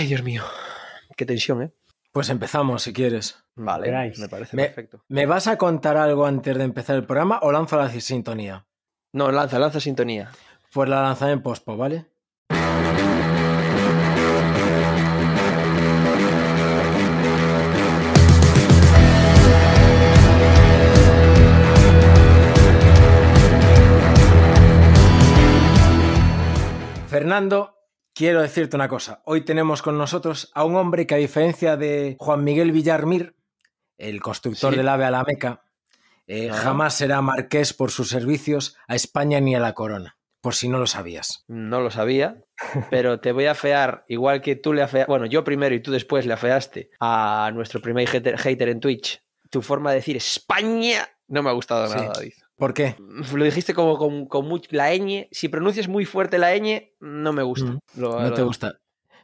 Ay, Dios mío. Qué tensión, ¿eh? Pues empezamos, si quieres. Vale, Queráis. me parece Me, perfecto. ¿Me vas a contar algo antes de empezar el programa o lanzo la sintonía? No, lanza, lanza sintonía. Pues la lanzaré en pospo, ¿vale? Fernando, quiero decirte una cosa. Hoy tenemos con nosotros a un hombre que a diferencia de Juan Miguel Villarmir, el constructor Sí. del AVE a la Meca, eh, jamás será marqués por sus servicios a España ni a la corona, por si no lo sabías. No lo sabía, pero te voy a fear, igual que tú le afeaste, bueno, yo primero y tú después le afeaste a nuestro primer hater, hater en Twitch. Tu forma de decir España no me ha gustado Sí. nada, David. ¿Por qué? Lo dijiste como con, con much- la ñ. Si pronuncias muy fuerte la ñ, no me gusta. Mm, Lo- No lo- te gusta.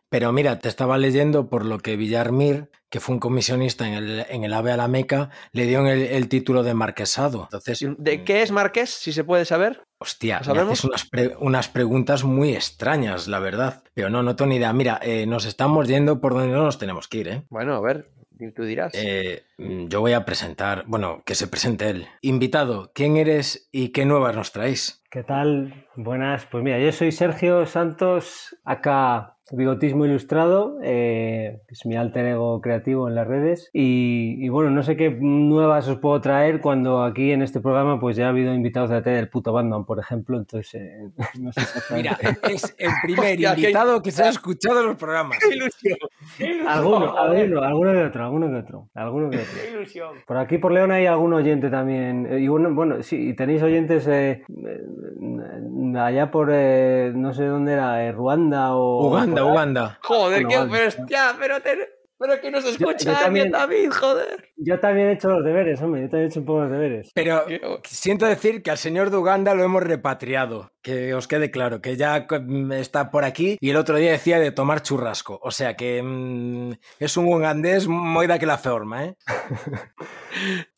Pero mira, te estaba leyendo por lo que Villarmir, que fue un comisionista en el, en el AVE a la Meca, le dio el, el título de marquesado. Entonces, ¿De qué es Marqués, si se puede saber? Hostia, ¿Lo me haces unas, pre- unas preguntas muy extrañas, la verdad. Pero no, no tengo ni idea. Mira, eh, nos estamos yendo por donde no nos tenemos que ir, ¿eh? Bueno, a ver, tú dirás. Eh, mm, yo voy a presentar, bueno, que se presente él. Invitado, ¿quién eres y qué nuevas nos traéis? ¿Qué tal? Buenas. Pues mira, yo soy Sergio Santos, acá Bigotismo Ilustrado, eh, es mi alter ego creativo en las redes. Y, y bueno, no sé qué nuevas os puedo traer cuando aquí en este programa pues ya ha habido invitados de la tele del puto Batman, por ejemplo. Entonces, eh, no sé. Mira, es el primer Hostia, invitado que se ha escuchado en los programas. ¡Qué ilusión! ¡Qué ilusión! Alguno, alguno, alguno que otro, alguno que otro, alguno que otro. ¡Qué ilusión! Por aquí por León hay algún oyente también. Eh, Y bueno, bueno sí, tenéis oyentes eh, eh, allá por eh, no sé dónde era, Ruanda o. Uganda, Uganda. Joder, Bueno, qué pero, hostia, pero, te- pero que nos escucha yo también- alguien, David, joder. Yo también he hecho los deberes, hombre, yo también he hecho un poco los deberes. Pero Yo- siento decir que al señor de Uganda lo hemos repatriado. Que os quede claro, que ya mm, está por aquí y el otro día decía de tomar churrasco. O sea que mm, es un ugandés muy de la forma, ¿eh?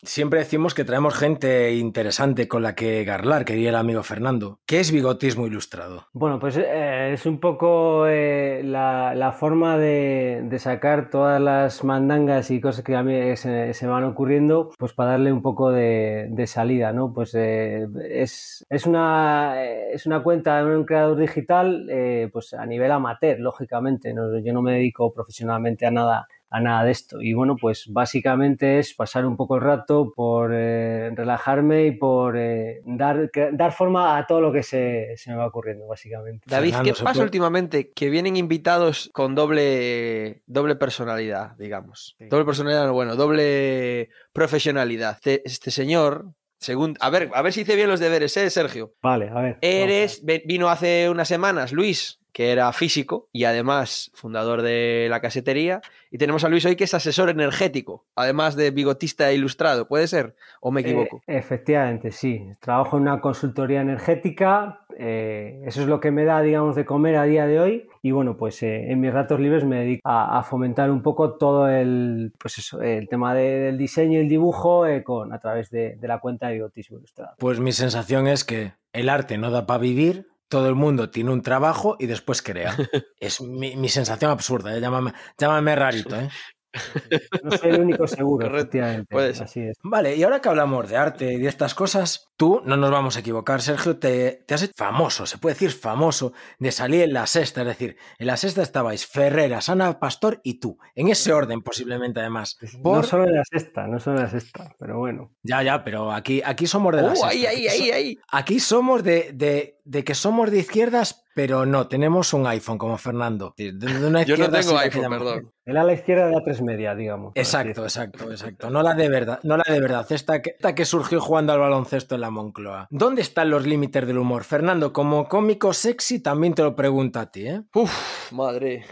Siempre decimos que traemos gente interesante con la que garlar, que diría el amigo Fernando. ¿Qué es bigotismo ilustrado? Bueno, pues eh, es un poco eh, la, la forma de, de sacar las mandangas y cosas que a mí se, van ocurriendo, pues para darle un poco de, salida, ¿no? Pues eh, es, es, una, eh, es una cuenta de un creador digital, eh, pues a nivel amateur, lógicamente. Yo no me dedico profesionalmente a nada a nada de esto. Y bueno, pues básicamente es pasar un poco el rato por eh, relajarme y por eh, dar, dar forma a todo lo que se, se me va ocurriendo, básicamente. David, ¿qué pasa puede- últimamente? Que vienen invitados con doble, doble personalidad, digamos. Sí. Doble personalidad, bueno, doble profesionalidad. Este, este señor, según... A ver, a ver si hice bien los deberes, ¿eh, Sergio? Vale, a ver. Eres, vino hace unas semanas Luis, que era físico y además fundador de la casetería. Y tenemos a Luis hoy, que es asesor energético, además de bigotista e ilustrado. ¿Puede ser? ¿O me equivoco? Eh, efectivamente, sí. Trabajo en una consultoría energética. eh, eso es lo que me da, digamos, de comer a día de hoy. Y bueno, pues eh, en mis ratos libres me dedico a, a fomentar un poco todo el, pues eso, el tema de- del diseño y el dibujo eh, con, a través de, de la cuenta de Bigotismo Ilustrado. Pues mi sensación es que el arte no da para vivir, todo el mundo tiene un trabajo y después crea. es mi, mi sensación absurda, ¿eh? llámame, llámame rarito. ¿eh? No soy el único seguro, efectivamente. puede ser. Así es. Vale, y ahora que hablamos de arte y de estas cosas, tú, no nos vamos a equivocar, Sergio, te, te has hecho famoso, se puede decir famoso, de salir en la sexta, es decir, en la sexta estabais Ferreras, Ana Pastor y tú, en ese orden posiblemente además. Por... No solo en la sexta, no solo en la sexta, pero bueno. Ya, ya, pero aquí, aquí somos de la ¡Uh, sexta. ahí, ahí, Aquí so- ahí! Aquí somos de, de, de que somos de izquierdas, pero no, tenemos un iPhone como Fernando. De- de una Yo no tengo iPhone, perdón. El a la izquierda de la tres media, digamos. Exacto, exacto, exacto. No la de verdad, no la de verdad. Esta que, esta que surgió jugando al baloncesto en la Moncloa. ¿Dónde están los límites del humor? Fernando, como cómico sexy, también te lo pregunto a ti, ¿eh? Uf, madre.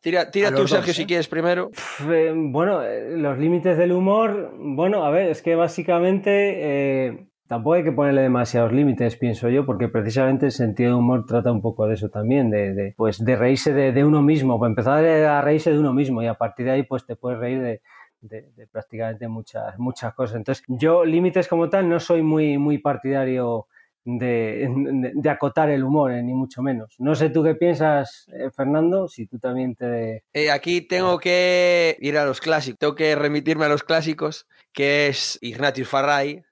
Tira, tira tú, Sergio, dos, si ¿eh? quieres primero. Eh, Bueno, eh, los límites del humor, bueno, a ver, es que básicamente eh, tampoco hay que ponerle demasiados límites, pienso yo, porque precisamente el sentido de humor trata un poco de eso también, de, pues de reírse de, uno mismo, para empezar a reírse de uno mismo y a partir de ahí pues te puedes reír de, de- prácticamente muchas, muchas cosas. Entonces, yo límites como tal no soy muy, muy partidario de acotar el humor, eh, ni mucho menos. No sé tú qué piensas, eh, Fernando, si tú también te... Eh, aquí tengo que ir a los clásicos, tengo que remitirme a los clásicos, que es Ignatius Farray,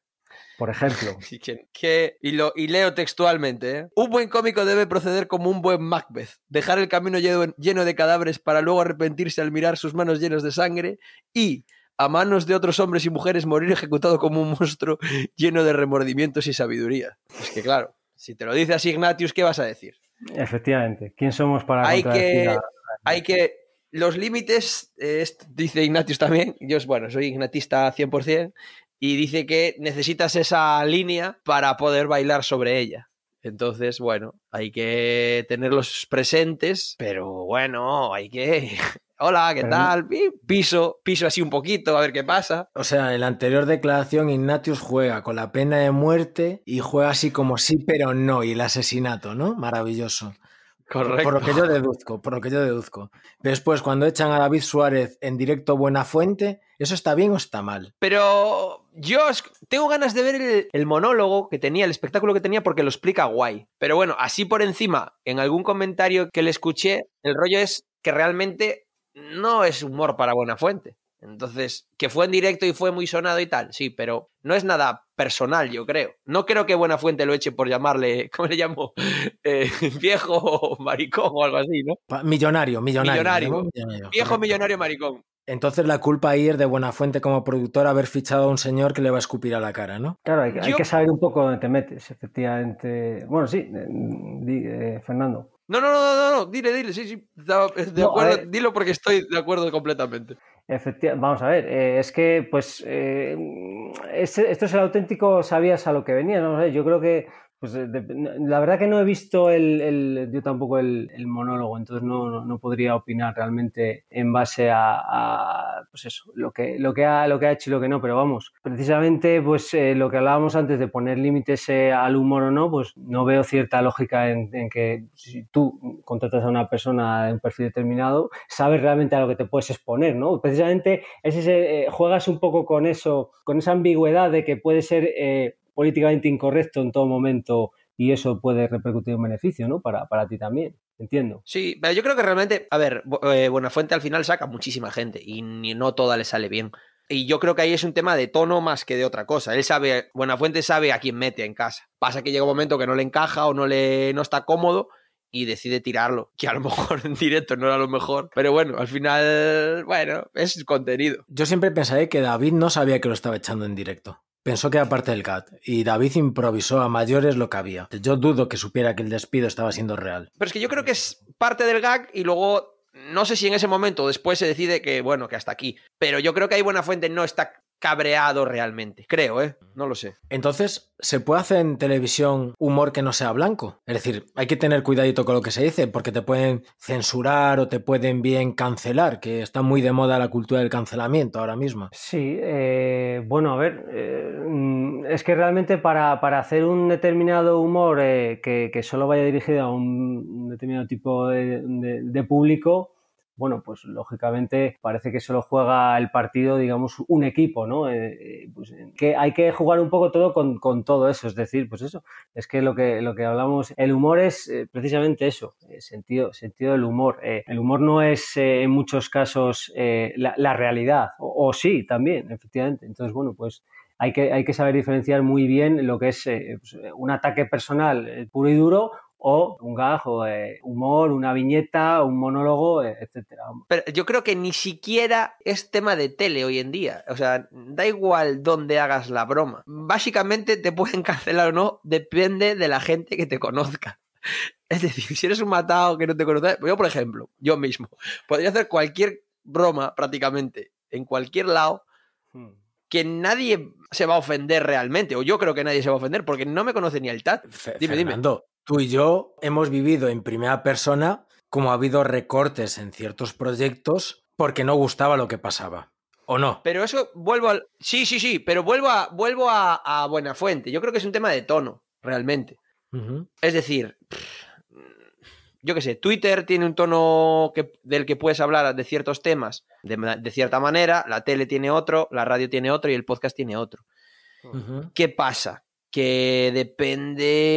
Por ejemplo, y que, que- y, lo, y leo textualmente, ¿eh? un buen cómico debe proceder como un buen Macbeth, dejar el camino lleno, de cadáveres para luego arrepentirse al mirar sus manos llenas de sangre y, a manos de otros hombres y mujeres, morir ejecutado como un monstruo lleno de remordimientos y sabiduría. Es que claro, si te lo dice así Ignatius, ¿qué vas a decir? efectivamente, ¿quién somos para Hay que, a- hay que. Los límites, eh, dice Ignatius también. Yo, bueno, soy ignatista 100%. Y dice que necesitas esa línea para poder bailar sobre ella. Entonces, bueno, hay que tenerlos presentes. Pero bueno, hay que. Hola, ¿qué Pero- tal? Pi- Piso, piso así un poquito, a ver qué pasa. O sea, en la anterior declaración, Ignatius juega con la pena de muerte y juega así como sí, pero no, y el asesinato, ¿no? Maravilloso. Correcto. Por lo que yo deduzco, por lo que yo deduzco. Después, cuando echan a David Suárez en directo Buena Fuente, ¿eso está bien o está mal? Pero yo tengo ganas de ver el, el monólogo que tenía, el espectáculo que tenía, porque lo explica guay. Pero bueno, así por encima, en algún comentario que le escuché, el rollo es que realmente no es humor para buena fuente. Entonces, que fue en directo y fue muy sonado y tal, sí, pero no es nada personal, yo creo. No creo que Buena Fuente lo eche por llamarle, ¿cómo le llamo? Eh, viejo maricón o algo así, ¿no? Millonario, millonario. Millonario. ¿no? Millonario, Viejo correcto. millonario maricón. Entonces la culpa ahí es de Buenafuente como productor haber fichado a un señor que le va a escupir a la cara, ¿no? Claro, hay, que- hay Yo- que saber un poco dónde te metes, efectivamente. Bueno, sí, eh, eh, Fernando. No, no, no, no, no, dile, dile, sí, sí, da- de acuerdo, dilo porque estoy de acuerdo completamente. Vamos a ver, eh, es que, pues, eh, este- esto es el auténtico sabías a lo que venía, ¿no? Yo creo que, pues, eh, la verdad que no he visto el, yo tampoco el, el monólogo, entonces no, no, podría opinar realmente en base a, pues eso, lo que, lo, que ha, lo que ha hecho y lo que no, pero vamos, precisamente, pues, eh, lo que hablábamos antes de poner límites eh, al humor o no, pues no veo cierta lógica en, que si tú contratas a una persona de un perfil determinado, sabes realmente a lo que te puedes exponer, ¿no? Precisamente es ese, juegas un poco con eso, con esa ambigüedad de que puede ser políticamente incorrecto en todo momento y eso puede repercutir un beneficio, ¿no? Para, para ti también, entiendo. Sí, pero yo creo que realmente, a ver, eh, Buenafuente al final saca muchísima gente y ni- no toda le sale bien. Y yo creo que ahí es un tema de tono más que de otra cosa. Él sabe, Buenafuente sabe a quién mete en casa. Pasa que llega un momento que no le encaja o no le no está cómodo y decide tirarlo. Que a lo mejor en directo no era lo mejor. Pero bueno, al final, bueno, es contenido. Yo siempre pensaré que David no sabía que lo estaba echando en directo. Pensó que era parte del CAT y David improvisó a mayores lo que había. Yo dudo que supiera que el despido estaba siendo real. Pero es que yo creo que es parte del gag y luego no sé si en ese momento después se decide que, bueno, que hasta aquí. Pero yo creo que ahí Buenafuente no está cabreado realmente. Creo, ¿eh? No lo sé. Entonces, ¿se puede hacer en televisión humor que no sea blanco? Es decir, hay que tener cuidadito con lo que se dice, porque te pueden censurar o te pueden bien cancelar, que está muy de moda la cultura del cancelamiento ahora mismo. Sí, eh, bueno, a ver, eh, mm, es que realmente para, para hacer un determinado humor eh, que, que solo vaya dirigido a un, un determinado tipo de, de- de público, bueno, pues lógicamente parece que solo juega el partido, digamos, un equipo, ¿no? Eh, eh, pues, eh, que hay que jugar un poco todo con, con todo eso, es decir, pues eso, es que lo que, lo que hablamos, el humor es precisamente eso, sentido, sentido del humor. El humor no es en muchos casos la, la realidad, o, sí, también, efectivamente. Entonces, bueno, pues hay que, hay que saber diferenciar muy bien lo que es pues, un ataque personal puro y duro o un gag, o eh, humor, una viñeta, un monólogo, eh, etcétera. Pero yo creo que ni siquiera es tema de tele hoy en día. O sea, da igual dónde hagas la broma. Básicamente te pueden cancelar o no, depende de la gente que te conozca. Es decir, si eres un matado que no te conoce, yo por ejemplo, yo mismo, podría hacer cualquier broma prácticamente en cualquier lado que nadie se va a ofender realmente, o yo creo que nadie se va a ofender porque no me conoce ni el TAT. Dime. Fernando, tú y yo hemos vivido en primera persona como ha habido recortes en ciertos proyectos porque no gustaba lo que pasaba. ¿O no? Pero eso vuelvo al. Sí, sí, sí, pero vuelvo a, vuelvo a, a Buenafuente. Yo creo que es un tema de tono, realmente. Es decir, yo qué sé, Twitter tiene un tono que, del que puedes hablar de ciertos temas de, cierta manera, la tele tiene otro, la radio tiene otro y el podcast tiene otro. ¿Qué pasa? Que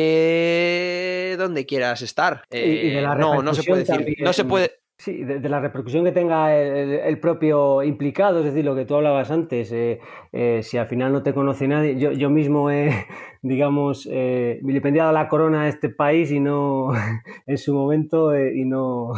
depende dónde quieras estar. Y- y de la Eh, no, no se puede decir. No se puede. Sí, de, de la repercusión que tenga el, el propio implicado, es decir, lo que tú hablabas antes, eh, eh, si al final no te conoce nadie, yo, yo mismo he, digamos, eh, vilipendiado la corona de este país y no, en su momento, eh, y no,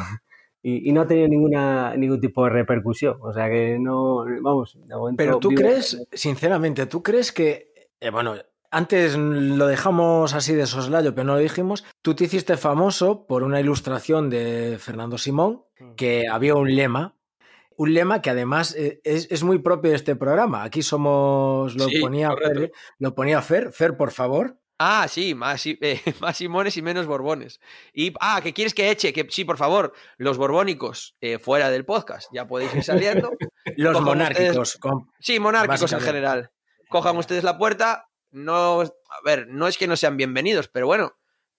y, y no ha tenido ninguna, ningún tipo de repercusión, o sea que no, vamos, de momento Pero tú vivo- crees, sinceramente, tú crees que, eh, bueno, antes lo dejamos así de soslayo, pero no lo dijimos, tú te hiciste famoso por una ilustración de Fernando Simón, que había un lema, un lema que además eh, es, es muy propio de este programa. Aquí somos, lo Sí, ponía correcto. Fer, lo ponía Fer, Fer, por favor. Ah, sí, más, eh, más Simones y menos Borbones. Y, ah, ¿qué quieres que eche? Que sí, por favor, los borbónicos eh, fuera del podcast, ya podéis ir saliendo. Los Cojan monárquicos. con- Sí, monárquicos en general. Cojan ustedes la puerta. No, a ver, no es que no sean bienvenidos, pero bueno,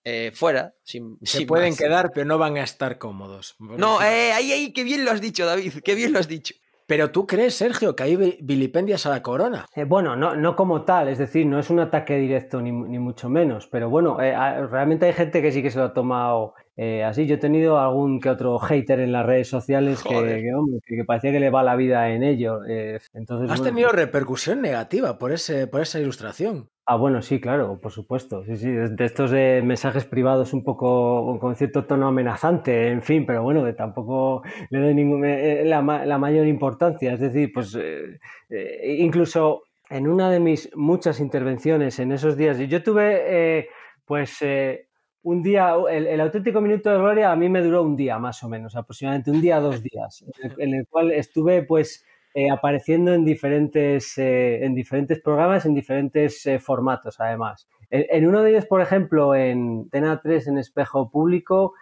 eh, fuera. Sin, se sin pueden más. quedar, pero no van a estar cómodos. No, eh, ahí, ahí, qué bien lo has dicho, David, qué bien lo has dicho. Pero tú crees, Sergio, que hay vi- vilipendias a la corona. Eh, bueno, no, no como tal, es decir, no es un ataque directo ni, ni mucho menos, pero bueno, eh, a- realmente hay gente que sí que se lo ha tomado eh, así. Yo he tenido algún que otro hater en las redes sociales que, que, hombre, que- parecía que le va la vida en ello. eh, entonces, Has bueno, tenido repercusión negativa por, ese, por esa ilustración. Ah, bueno, sí, claro, por supuesto. Sí, sí, de estos eh, mensajes privados un poco con cierto tono amenazante, en fin, pero bueno, que tampoco le doy ningún, eh, la, ma- la mayor importancia. Es decir, pues eh, eh, incluso en una de mis muchas intervenciones en esos días, yo tuve, eh, pues, eh, un día, el, auténtico minuto de gloria a mí me duró un día más o menos, aproximadamente un día, dos días, en el, cual estuve, pues, eh, apareciendo en diferentes, eh, en diferentes programas, en diferentes eh, formatos, además. En, uno de ellos, por ejemplo, en Tena 3, en Espejo Público,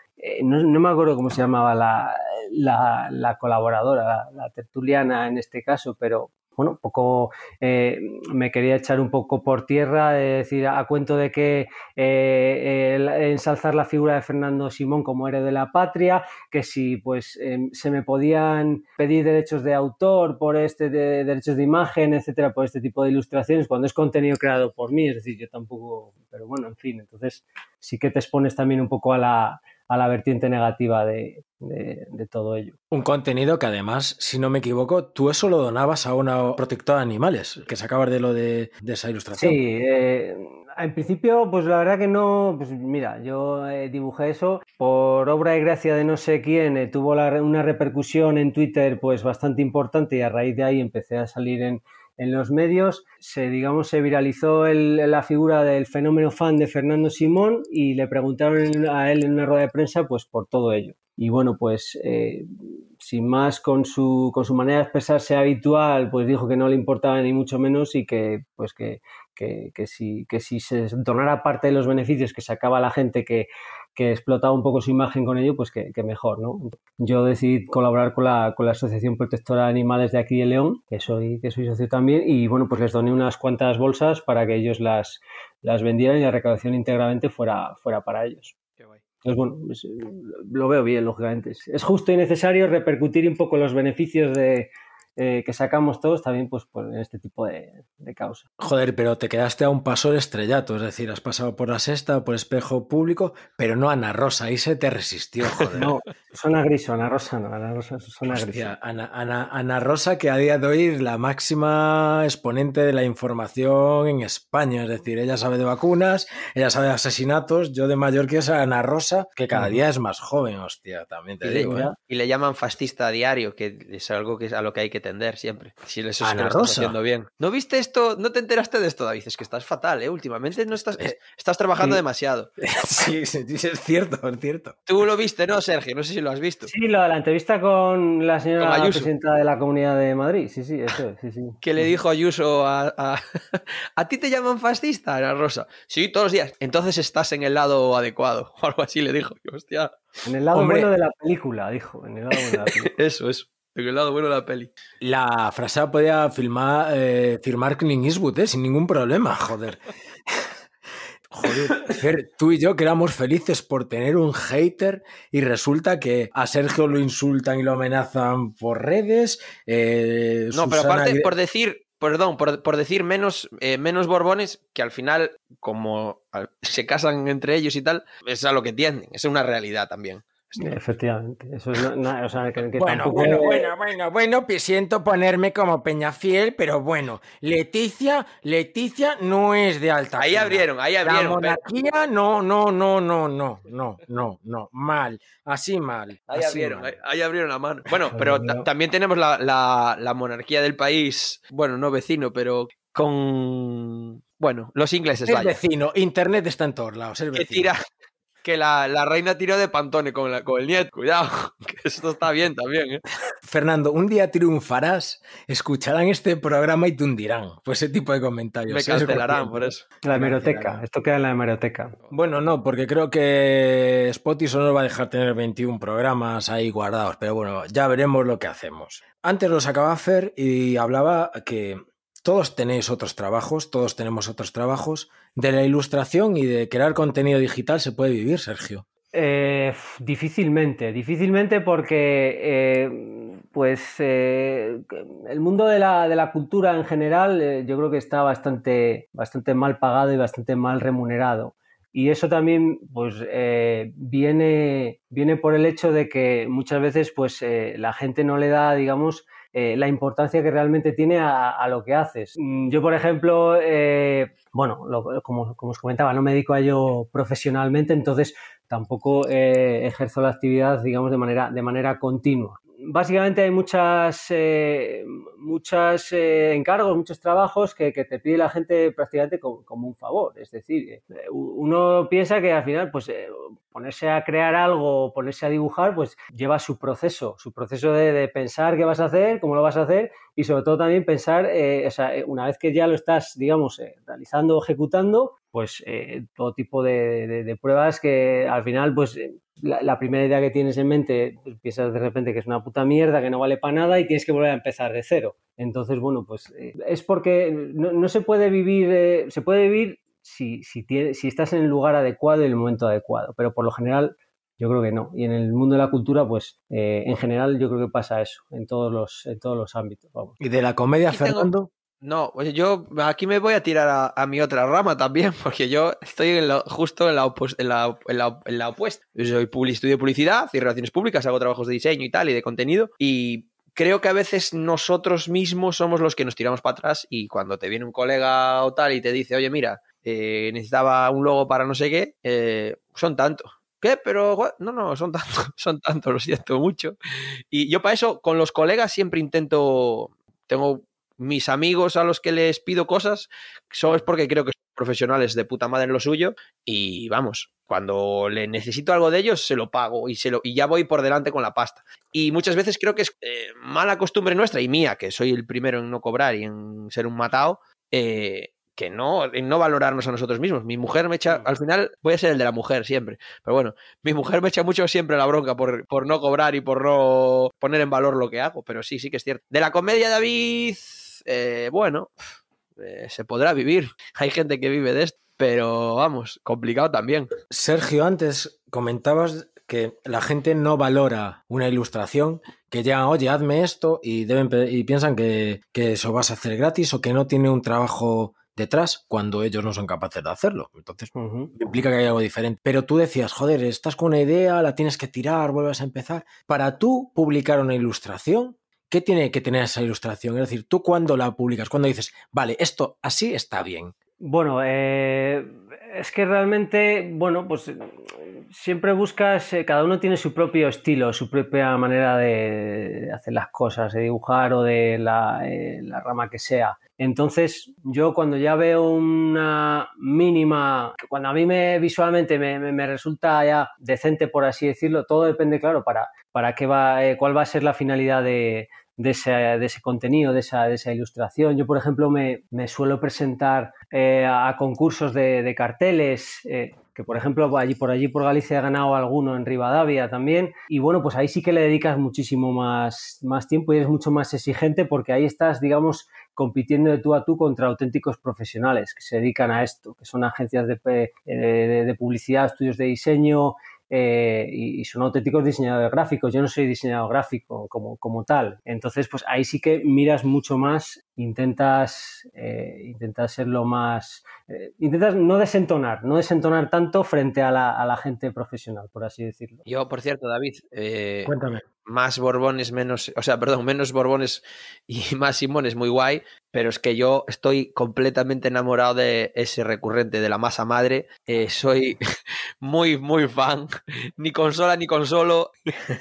no, me acuerdo cómo se llamaba la, la, la colaboradora, la, la tertuliana en este caso, pero bueno, poco eh, me quería echar un poco por tierra, eh, decir, a, cuento de que eh, ensalzar la figura de Fernando Simón como héroe de la patria, que si pues em, se me podían pedir derechos de autor por este de, derechos de imagen, etcétera, por este tipo de ilustraciones, cuando es contenido creado por mí, es decir, yo tampoco, pero bueno, en fin, entonces sí que te expones también un poco a la, a la vertiente negativa de, de- de todo ello. Un contenido que además, si no me equivoco, tú eso lo donabas a una protectora de animales, que sacabas de lo de, de esa ilustración. Sí, eh, en principio, pues la verdad que no, pues mira, yo eh, dibujé eso por obra y gracia de no sé quién, eh, tuvo la- una repercusión en Twitter pues bastante importante y a raíz de ahí empecé a salir en, en los medios, se, digamos, se viralizó la figura del fenómeno fan de Fernando Simón y le preguntaron a él en una rueda de prensa pues por todo ello. Y bueno, pues eh, sin más, con su, con su manera de expresarse habitual, pues dijo que no le importaba ni mucho menos y que, pues que, que, que si, que si se donara parte de los beneficios que sacaba la gente que, que explotaba un poco su imagen con ello, pues que, que mejor, ¿no? Yo decidí colaborar con la, con la Asociación Protectora de Animales de aquí de León, que soy, que soy socio también, y bueno, pues les doné unas cuantas bolsas para que ellos las, las vendieran y la recaudación íntegramente fuera, fuera para ellos. Entonces, bueno, pues, lo veo bien, lógicamente. Es justo y necesario repercutir un poco los beneficios de, eh, que sacamos todos también pues, por este tipo de, de causa. Joder, pero te quedaste a un paso del estrellato, es decir, has pasado por la sexta, por espejo público, pero no Ana Rosa, ahí se te resistió, joder. No, suena gris, Ana Rosa no, Ana Rosa suena gris. Hostia, Ana, Ana- Ana Rosa, que a día de hoy es la máxima exponente de la información en España. Es decir, ella sabe de vacunas, ella sabe de asesinatos. Yo de mayor quiero ser Ana Rosa, que cada día es más joven, hostia, también Y te le, digo. ¿eh? y le llaman fascista a diario, que es algo que es a lo que hay que tender siempre. Si eso es que Ana lo estás Rosa. haciendo bien. ¿No viste esto? ¿No te enteraste de esto, David? Es que estás fatal, ¿eh? Últimamente no estás, es- estás trabajando sí. demasiado. Sí, sí, sí, es cierto, es cierto. Tú lo viste, ¿no, Sergio? No sé si lo has visto. Sí, lo de la entrevista con la señora Con presidenta de la Comunidad de Madrid. Sí, sí, eso es, sí, sí. Que le dijo Ayuso a, a, ¿A ti te llaman fascista, Ana Rosa? Sí, todos los días. Entonces estás en el lado adecuado. O algo así le dijo. Hostia, En el lado Hombre. bueno de la película, dijo. En el lado bueno de la película. eso, eso. En el lado bueno de la peli. La frase podía filmar, eh, firmar Clint Eastwood, ¿eh? sin ningún problema, joder. Joder, Fer, tú y yo que éramos felices por tener un hater y resulta que a Sergio lo insultan y lo amenazan por redes. eh, No, pero aparte, por decir, perdón, por, por decir menos, eh, menos borbones, que al final, como se casan entre ellos y tal, es a lo que tienden, es una realidad también. Efectivamente. Eso es no- o sea, que, que Bueno, tampoco- bueno, bueno, bueno, bueno, siento ponerme como Peñafiel, pero bueno, Leticia, Leticia no es de alta. Ahí abrieron, ahí La abrieron. pero- monarquía, no, no, no, no, no, no, no, no, mal, así mal. Ahí así abrieron, mal. ahí, ahí abrieron la mano. Bueno, pero también tenemos la, la- la monarquía del país, bueno, no vecino, pero con, bueno, los ingleses, Es vaya. vecino, internet está en todos lados, es que vecino. tira, que la, la reina tiró de Pantone con, la- con el nieto. Cuidado, que esto está bien también, ¿eh? Fernando, un día triunfarás, escucharán este programa y te hundirán. Pues ese tipo de comentarios. Me. Pues cancelarán por eso. La hemeroteca. Esto queda en la hemeroteca. Bueno, no, porque creo que Spotify solo nos va a dejar tener 21 programas ahí guardados, pero bueno, ya veremos lo que hacemos. Antes los acababa Fer y hablaba que todos tenéis otros trabajos, todos tenemos otros trabajos. De la ilustración y de crear contenido digital se puede vivir, Sergio. Eh, difícilmente, difícilmente porque eh, pues eh, el mundo de la, de la cultura en general yo creo que está bastante, bastante mal pagado y bastante mal remunerado. Y eso también pues, viene, viene por el hecho de que muchas veces pues, la gente no le da, digamos, eh, la importancia que realmente tiene a, lo que haces. Mm, Yo, por ejemplo, eh, bueno, como os comentaba, no me dedico a ello profesionalmente, entonces tampoco eh, ejerzo la actividad, digamos, de manera, de manera continua. Básicamente hay muchas, eh, eh, encargos, muchos trabajos que, te pide la gente prácticamente como, un favor. Es decir, eh, uno piensa que al final, pues eh, ponerse a crear algo, ponerse a dibujar, pues lleva su proceso, su proceso de, de pensar qué vas a hacer, cómo lo vas a hacer y sobre todo también pensar, eh, o sea, una vez que ya lo estás, digamos, realizando ejecutando, pues eh, todo tipo de, de- de pruebas que al final, pues eh, la, la primera idea que tienes en mente, pues, piensas de repente que es una puta mierda, que no vale para nada y tienes que volver a empezar de cero. Entonces, bueno, pues eh, es porque no, no se puede vivir, eh, se puede vivir si, si, tiene- si estás en el lugar adecuado y en el momento adecuado, pero por lo general yo creo que no. Y en el mundo de la cultura, pues eh, en general yo creo que pasa eso, en todos los, en todos los ámbitos. Vamos. Y de la comedia, Fernando. No, oye, yo aquí me voy a tirar a, mi otra rama también, porque yo estoy justo en la, en, opuesta. Yo soy publi, estudio publicidad y relaciones públicas, hago trabajos de diseño y tal, y de contenido, y creo que a veces nosotros mismos somos los que nos tiramos para atrás y cuando te viene un colega o tal y te dice, oye, mira, eh, necesitaba un logo para no sé qué, eh, son tantos. ¿Qué? Pero no, no, son tantos, son tantos, lo siento mucho. Y yo para eso, con los colegas siempre intento, tengo mis amigos a los que les pido cosas, son es porque creo que son profesionales de puta madre en lo suyo y vamos, cuando le necesito algo de ellos se lo pago y, se lo, y ya voy por delante con la pasta. Y muchas veces creo que es eh, mala costumbre nuestra y mía, que soy el primero en no cobrar y en ser un matado, eh, que no, en no valorarnos a nosotros mismos. Mi mujer me echa, al final voy a ser el de la mujer siempre, pero bueno, mi mujer me echa mucho siempre la bronca por, por no cobrar y por no poner en valor lo que hago, pero sí, sí que es cierto. De la comedia, David, eh, bueno, eh, se podrá vivir. Hay gente que vive de esto, pero vamos, complicado también. Sergio, antes comentabas que la gente no valora una ilustración, que ya, oye, hazme esto y, deben, pe- y piensan que, que eso vas a hacer gratis o que no tiene un trabajo detrás cuando ellos no son capaces de hacerlo. Entonces, implica que hay algo diferente. Pero tú decías, joder, estás con una idea, la tienes que tirar, vuelves a empezar. Para tú publicar una ilustración, ¿qué tiene que tener esa ilustración? Es decir, tú cuando la publicas, cuando dices, vale, esto así está bien. Bueno, eh, es que realmente, bueno, pues eh, siempre buscas, eh, cada uno tiene su propio estilo, su propia manera de, hacer las cosas, de dibujar o de la, eh, la rama que sea. Entonces, yo cuando ya veo una mínima, cuando a mí me visualmente me, me- resulta ya decente, por así decirlo, todo depende, claro, para, para qué va, eh, cuál va a ser la finalidad de, de ese, de ese contenido, de esa, de esa ilustración. Yo, por ejemplo, me, me suelo presentar eh, a, a concursos de, de carteles, eh, que por ejemplo allí, por allí por Galicia he ganado alguno en Rivadavia también. Y bueno, pues ahí sí que le dedicas muchísimo más, más tiempo y eres mucho más exigente porque ahí estás, digamos, compitiendo de tú a tú contra auténticos profesionales que se dedican a esto, que son agencias de, pe- eh, de- de publicidad, estudios de diseño, eh, y, son auténticos diseñadores gráficos. Yo no soy diseñador gráfico como, como tal. Entonces, pues ahí sí que miras mucho más, intentas, eh, intentas ser lo más... Eh, intentas no desentonar, no desentonar tanto frente a la, a la, gente profesional, por así decirlo. Yo, por cierto, David, cuéntame más Borbones, menos, o sea, perdón, menos Borbones y más Simones, muy guay, pero es que yo estoy completamente enamorado de ese recurrente de la masa madre. Eh, soy muy, muy fan, ni consola ni consolo,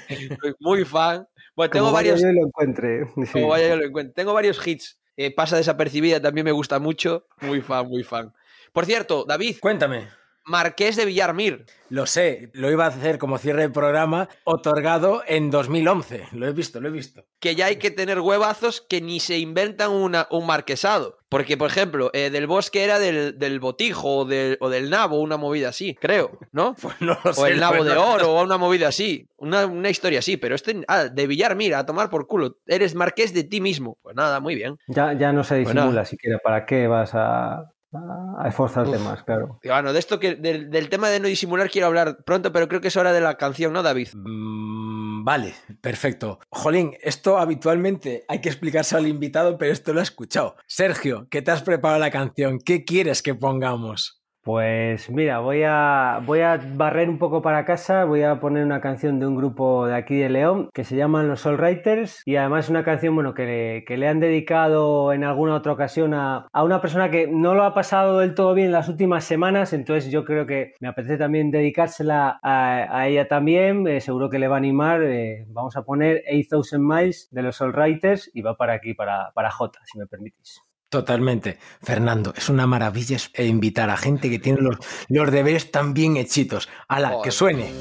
soy muy fan. Bueno, tengo varios. Yo lo encuentre. Como vaya yo lo encuentre. Tengo varios hits. Eh, pasa desapercibida, también me gusta mucho. Muy fan, muy fan. Por cierto, David. Cuéntame. Marqués de Villarmir. Lo sé, lo iba a hacer como cierre de programa, otorgado en 2011. Lo he visto, lo he visto. Que ya hay que tener huevazos que ni se inventan una, un marquesado. Porque, por ejemplo, eh, del bosque era del, botijo o del, o del, nabo, una movida así, creo, ¿no? Pues no o el nabo de oro o una movida así. Una, historia así, pero este, ah, de Villarmir, a tomar por culo. Eres marqués de ti mismo. Pues nada, muy bien. Ya, ya no se pues disimula siquiera. ¿Para qué vas a, a esforzarte más, claro. Bueno, de esto que del, tema de no disimular quiero hablar pronto, pero creo que es hora de la canción, ¿no, David? Mm, vale, perfecto. Jolín, esto habitualmente hay que explicarse al invitado, pero esto lo he escuchado. Sergio, ¿qué te has preparado la canción? ¿Qué quieres que pongamos? Pues mira, voy a, voy a barrer un poco para casa, voy a poner una canción de un grupo de aquí de León que se llaman los Soul Writers y además una canción bueno, que, le, han dedicado en alguna otra ocasión a, una persona que no lo ha pasado del todo bien las últimas semanas, entonces yo creo que me apetece también dedicársela a, ella también, eh, seguro que le va a animar, eh, vamos a poner 8000 Miles de los Soul Writers y va para aquí, para, para J, si me permitís. Totalmente. Fernando, es una maravilla invitar a gente que tiene los, los deberes tan bien hechitos. ¡Hala, que suene!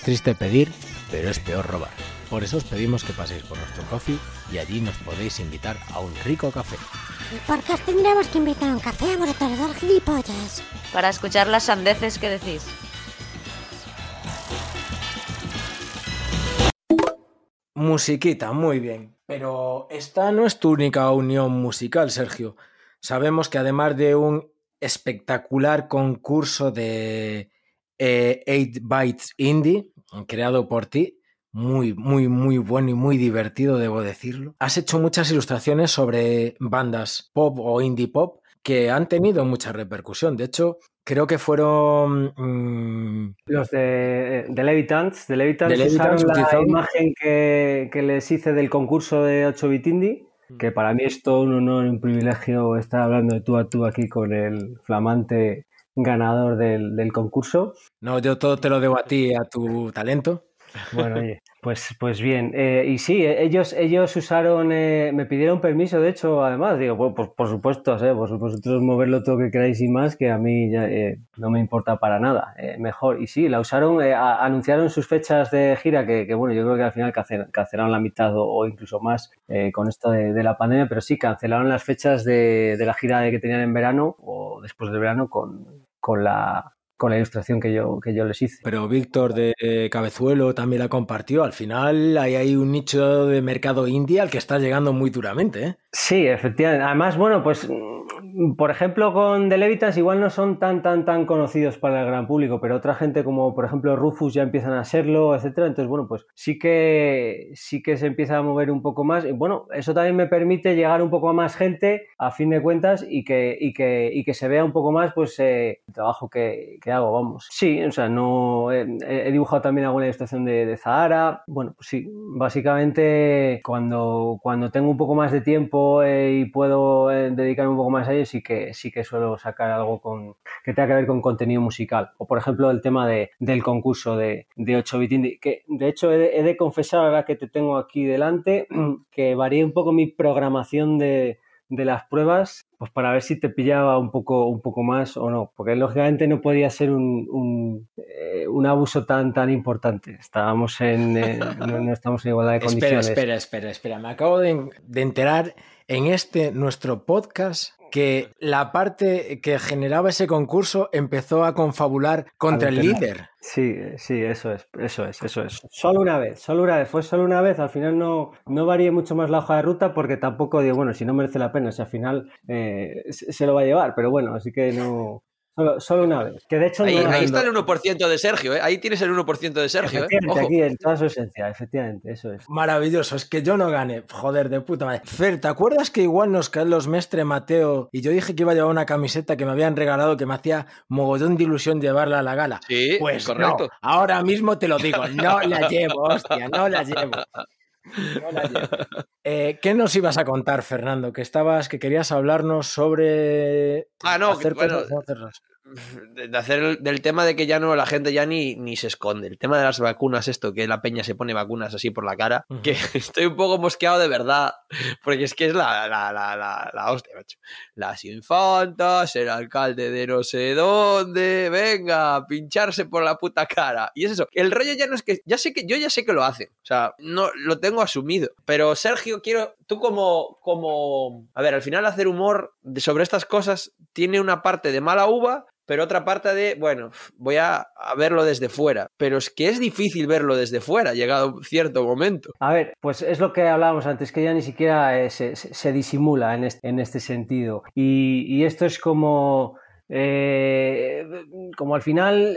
Es triste pedir, pero es peor robar. Por eso os pedimos que paséis por nuestro coffee y allí nos podéis invitar a un rico café. ¿Y por qué os tendríamos que invitar a un café, amorotador gilipollas? Para escuchar las sandeces que decís. Musiquita, muy bien. Pero esta no es tu única unión musical, Sergio. Sabemos que además de un espectacular concurso de 8 eh, Bytes Indie, creado por ti. Muy, muy, muy bueno y muy divertido, debo decirlo. Has hecho muchas ilustraciones sobre bandas pop o indie pop que han tenido mucha repercusión. De hecho, creo que fueron mm, los de, de Levitants. De Levitants, usaron la imagen que, que, les hice del concurso de 8-bit indie, que para mí es todo un honor y un privilegio estar hablando de tú a tú aquí con el flamante ganador del, del concurso. No, yo todo te lo debo a ti, a tu talento. Bueno, oye, pues, pues bien. Eh, y sí, eh, ellos, ellos usaron, eh, me pidieron permiso, de hecho, además, digo, pues, pues por supuesto, ¿eh? vosotros moverlo todo que queráis y más, que a mí ya, no me importa para nada, mejor. Y sí, la usaron, anunciaron sus fechas de gira, que, bueno, yo creo que al final cancelaron la mitad o, incluso más con esto de, de, la pandemia, pero sí, cancelaron las fechas de, de la gira que tenían en verano o después del verano con, con la, con la ilustración que yo, que yo les hice. Pero Víctor de Cabezuelo también la compartió. Al final hay, hay un nicho de mercado indie al que está llegando muy duramente. ¿eh? Sí, efectivamente. Además, bueno, pues por ejemplo, con The Levitans igual no son tan, tan, tan conocidos para el gran público, pero otra gente como, por ejemplo, Rufus ya empiezan a serlo, etcétera. Entonces, bueno, pues sí que, sí que se empieza a mover un poco más. Y bueno, eso también me permite llegar un poco a más gente, a fin de cuentas, y que, y que, y que se vea un poco más, pues, eh, el trabajo que, que, hago, vamos. Sí, o sea, no, he, dibujado también alguna ilustración de, de Zahara. Bueno, pues sí, básicamente, cuando, cuando tengo un poco más de tiempo eh, y puedo eh, dedicarme un poco más a ello, sí que, sí que suelo sacar algo con, que tenga que ver con contenido musical. O por ejemplo el tema de, del concurso de, de 8 bit indie, que de hecho he de, confesar ahora que te tengo aquí delante que varié un poco mi programación de, de las pruebas pues para ver si te pillaba un poco, un poco más o no, porque lógicamente no podía ser un, un, eh, un abuso tan, tan importante. Estábamos en, eh, no, no, estamos en igualdad de espera, condiciones. Espera, espera, espera, me acabo de, de enterar en este nuestro podcast que la parte que generaba ese concurso empezó a confabular contra el líder. Sí, sí, eso es, eso es, eso es. Solo una vez, solo una vez, fue solo una vez. Al final no, no varié mucho más la hoja de ruta porque tampoco digo, bueno, si no merece la pena, si al final eh, se lo va a llevar, pero bueno, así que no, Solo, solo, una vez. Que de hecho ahí, no, ahí está el 1% de Sergio, ¿eh? ahí tienes el 1% de Sergio. Efectivamente, ¿eh? aquí en toda su esencia, efectivamente, eso es. Maravilloso, es que yo no gané, joder, de puta madre. Fer, ¿te acuerdas que igual nos caen los mestre Mateo y yo dije que iba a llevar una camiseta que me habían regalado que me hacía mogollón de ilusión llevarla a la gala? Sí, pues correcto. No, ahora mismo te lo digo, no la llevo, hostia, no la llevo. Eh, ¿Qué nos ibas a contar, Fernando? Que estabas, que querías hablarnos sobre ah, no, hacer bueno, cosas, no hacerlas de hacer del tema de que ya no la gente ya ni, ni se esconde. El tema de las vacunas, esto, que la peña se pone vacunas así por la cara, uh -huh. que estoy un poco mosqueado de verdad, porque es que es la, la, la, la, la hostia, macho. Las infantas, el alcalde de no sé dónde, venga, pincharse por la puta cara. Y es eso, el rollo ya no es que, ya sé que, yo ya sé que lo hacen, o sea, no lo tengo asumido, pero Sergio, quiero, tú como, como, a ver, al final hacer humor sobre estas cosas tiene una parte de mala uva, pero otra parte de, bueno, voy a, verlo desde fuera. Pero es que es difícil verlo desde fuera, llegado cierto momento. A ver, pues es lo que hablábamos antes, que ya ni siquiera eh, se, se, disimula en este, en este sentido. Y, esto es como, eh, como al final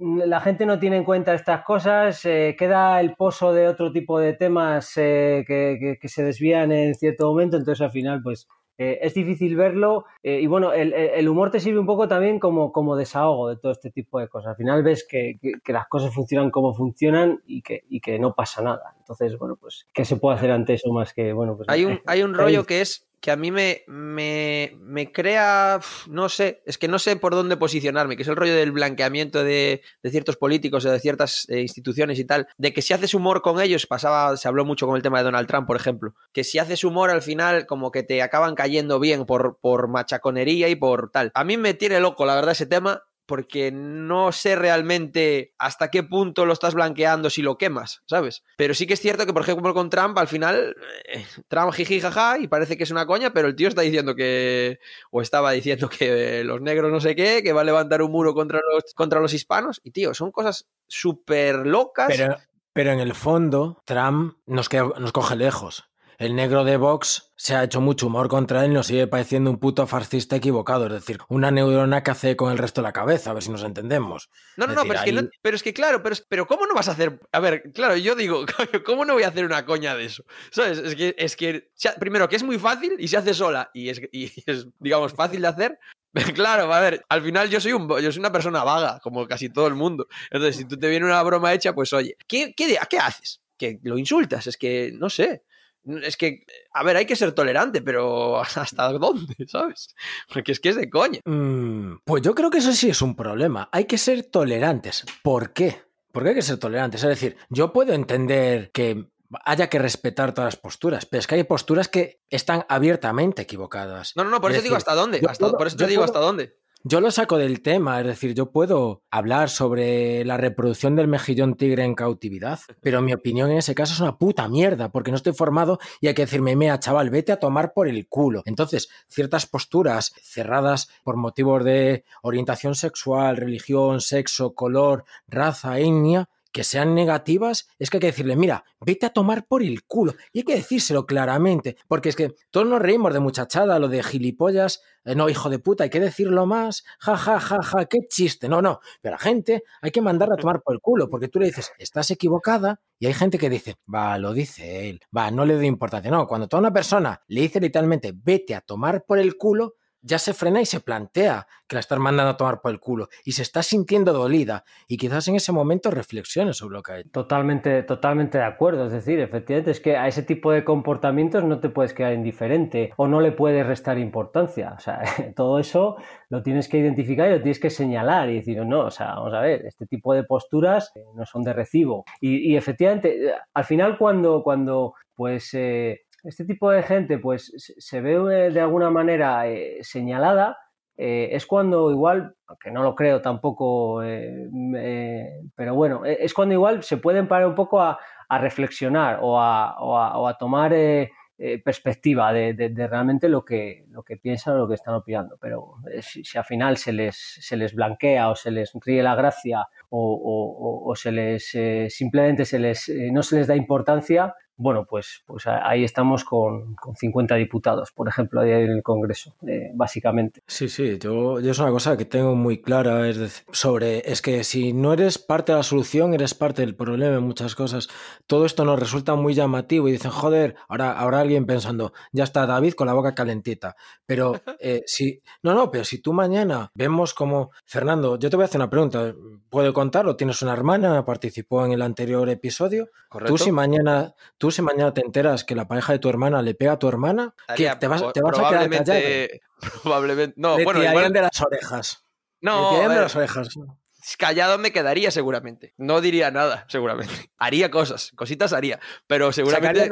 la gente no tiene en cuenta estas cosas, eh, queda el pozo de otro tipo de temas eh, que, que, se desvían en cierto momento, entonces al final pues eh, es difícil verlo eh, y bueno, el, el, humor te sirve un poco también como, como desahogo de todo este tipo de cosas. Al final ves que, que, que las cosas funcionan como funcionan y que, y que no pasa nada. Entonces, bueno, pues, ¿qué se puede hacer ante eso más que, bueno, pues... Hay un, hay un rollo que es que a mí me, me, me, crea, no sé, es que no sé por dónde posicionarme, que es el rollo del blanqueamiento de, de ciertos políticos o de ciertas eh, instituciones y tal, de que si haces humor con ellos, pasaba, se habló mucho con el tema de Donald Trump, por ejemplo, que si haces humor al final como que te acaban cayendo bien por, por machaconería y por tal. A mí me tiene loco, la verdad, ese tema, porque no sé realmente hasta qué punto lo estás blanqueando si lo quemas, ¿sabes? Pero sí que es cierto que, por ejemplo, con Trump, al final, eh, Trump jiji jaja y parece que es una coña, pero el tío está diciendo que, o estaba diciendo que los negros no sé qué, que va a levantar un muro contra los, contra los hispanos, y tío, son cosas súper locas. Pero, pero en el fondo, Trump nos, nos coge lejos el negro de Vox se ha hecho mucho humor contra él y nos sigue pareciendo un puto fascista equivocado. Es decir, una neurona que hace con el resto de la cabeza, a ver si nos entendemos. No, no, no, pero, ahí... es que no pero es que claro, pero, pero ¿cómo no vas a hacer? A ver, claro, yo digo, ¿cómo no voy a hacer una coña de eso? ¿Sabes? Es que, es que primero, que es muy fácil y se hace sola y es, y es digamos, fácil de hacer, Claro, a ver, al final yo soy, un, yo soy una persona vaga, como casi todo el mundo. Entonces, si tú te viene una broma hecha, pues oye, ¿qué, qué, ¿qué haces? Que lo insultas, es que, no sé. Es que, a ver, hay que ser tolerante, pero ¿hasta dónde? ¿Sabes? Porque es que es de coña. Mm, pues yo creo que eso sí es un problema. Hay que ser tolerantes. ¿Por qué? Porque hay que ser tolerantes. Es decir, yo puedo entender que haya que respetar todas las posturas, pero es que hay posturas que están abiertamente equivocadas. No, no, no, por es eso decir, digo hasta dónde. Hasta, puedo, por eso te digo puedo, hasta dónde. Yo lo saco del tema, es decir, yo puedo hablar sobre la reproducción del mejillón tigre en cautividad, pero mi opinión en ese caso es una puta mierda, porque no estoy formado y hay que decirme, mea, chaval, vete a tomar por el culo. Entonces, ciertas posturas cerradas por motivos de orientación sexual, religión, sexo, color, raza, etnia, que sean negativas, es que hay que decirle, mira, vete a tomar por el culo. Y hay que decírselo claramente, porque es que todos nos reímos de muchachada, lo de gilipollas, eh, no, hijo de puta, hay que decirlo más, ja, ja, ja, ja, qué chiste. No, no, pero a la gente hay que mandarla a tomar por el culo, porque tú le dices, estás equivocada, y hay gente que dice, va, lo dice él, va, no le doy importancia. No, cuando toda una persona le dice literalmente, vete a tomar por el culo, ya se frena y se plantea que la estás mandando a tomar por el culo y se está sintiendo dolida y quizás en ese momento reflexione sobre lo que hay. Totalmente, totalmente de acuerdo. Es decir, efectivamente es que a ese tipo de comportamientos no te puedes quedar indiferente o no le puedes restar importancia. O sea, todo eso lo tienes que identificar y lo tienes que señalar y decir, no, o sea, vamos a ver, este tipo de posturas no son de recibo. Y, y efectivamente, al final cuando, cuando pues... Eh, este tipo de gente pues se ve eh, de alguna manera eh, señalada, eh, es cuando igual, aunque no lo creo tampoco, pero bueno, es cuando igual se pueden parar un poco a, reflexionar o a, tomar perspectiva de, realmente lo que, lo que piensan o lo que están opinando. Pero si, al final se les, se les blanquea o se les ríe la gracia o, se les simplemente se les, no se les da importancia, bueno, pues, pues ahí estamos con, con 50 diputados, por ejemplo, ahí en el Congreso, eh, básicamente. Sí, sí, yo, yo, es una cosa que tengo muy clara, es decir, sobre, es que si no eres parte de la solución, eres parte del problema en muchas cosas. Todo esto nos resulta muy llamativo y dicen, joder, ahora habrá alguien pensando, ya está David con la boca calentita. Pero eh, si, no, no, pero si tú mañana vemos como, Fernando, yo te voy a hacer una pregunta, ¿puedo contarlo? ¿Tienes una hermana? ¿Participó en el anterior episodio? Correcto. Tú si mañana, tú si mañana te enteras que la pareja de tu hermana le pega a tu hermana, ¿qué, te vas, te vas a quedar callado. Probablemente. No, le bueno, igual... de las orejas. No, le de las orejas. Callado me quedaría seguramente. No diría nada, seguramente. Haría cosas, cositas haría, pero seguramente.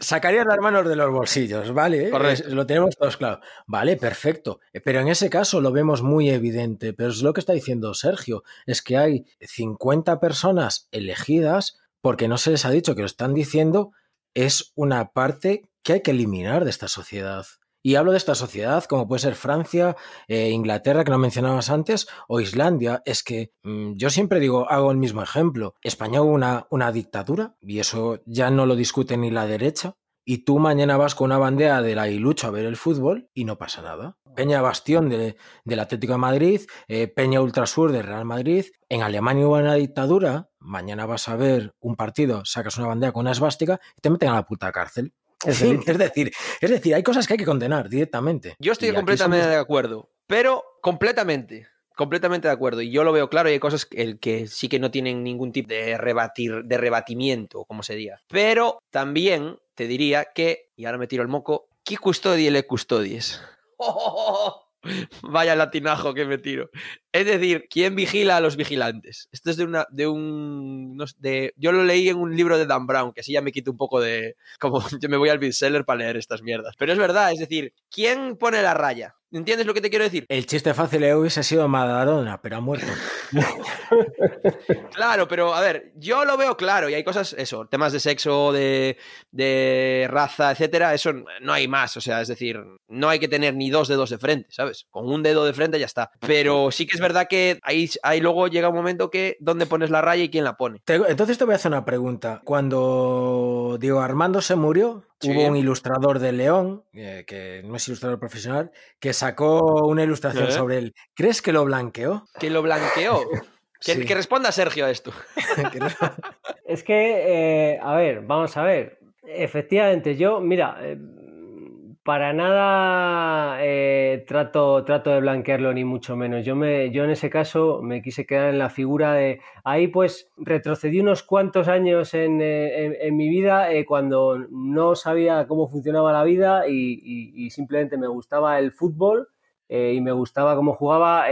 Sacarías, las manos de los bolsillos, ¿vale? Correcto. lo tenemos todos claro. Vale, perfecto. Pero en ese caso lo vemos muy evidente. Pero es lo que está diciendo Sergio: es que hay 50 personas elegidas porque no se les ha dicho que lo están diciendo es una parte que hay que eliminar de esta sociedad. Y hablo de esta sociedad, como puede ser Francia, eh, Inglaterra, que no mencionabas antes, o Islandia. Es que mm, yo siempre digo, hago el mismo ejemplo. España hubo una, una dictadura, y eso ya no lo discute ni la derecha. Y tú mañana vas con una bandera de la Ilucho a ver el fútbol y no pasa nada. Peña Bastión de, del Atlético de Madrid, eh, Peña Ultrasur del Real Madrid. En Alemania hubo una dictadura, mañana vas a ver un partido, sacas una bandera con una esvástica y te meten a la puta cárcel. Es, decir, es decir, hay cosas que hay que condenar directamente. Yo estoy completamente de acuerdo, pero completamente completamente de acuerdo. Y yo lo veo claro y hay cosas que, que sí que no tienen ningún tipo de rebatir, de rebatimiento, como se diga. Pero también te diría que, y ahora me tiro el moco, ¿qué custodie le custodies? Vaya latinajo que me tiro. Es decir, ¿quién vigila a los vigilantes? Esto es de una, de un, de, yo lo leí en un libro de Dan Brown, que así ya me quito un poco de, como yo me voy al bestseller para leer estas mierdas. Pero es verdad, es decir, ¿quién pone la raya? ¿Entiendes lo que te quiero decir? El chiste fácil hubiese sido Maradona, pero ha muerto. claro, pero a ver, yo lo veo claro y hay cosas, eso, temas de sexo, de, de, raza, etcétera, eso no hay más. O sea, es decir, no hay que tener ni dos dedos de frente, ¿sabes? Con un dedo de frente ya está. Pero sí que es verdad que ahí, ahí luego llega un momento que dónde pones la raya y quién la pone. entonces te voy a hacer una pregunta. Cuando Diego Armando se murió, Hubo un ilustrador de León, eh, que no es ilustrador profesional, que sacó una ilustración ¿Eh? sobre él. ¿Crees que lo blanqueó? ¿Que lo blanqueó? Que, responda Sergio a esto. es que, eh, a ver, vamos a ver. Efectivamente, yo, mira, para nada eh, trato, trato de blanquearlo, ni mucho menos. Yo, me, yo en ese caso me quise quedar en la figura de... Ahí pues retrocedí unos cuantos años en, eh, mi vida eh, cuando no sabía cómo funcionaba la vida y, simplemente me gustaba el fútbol. Y me gustaba cómo jugaba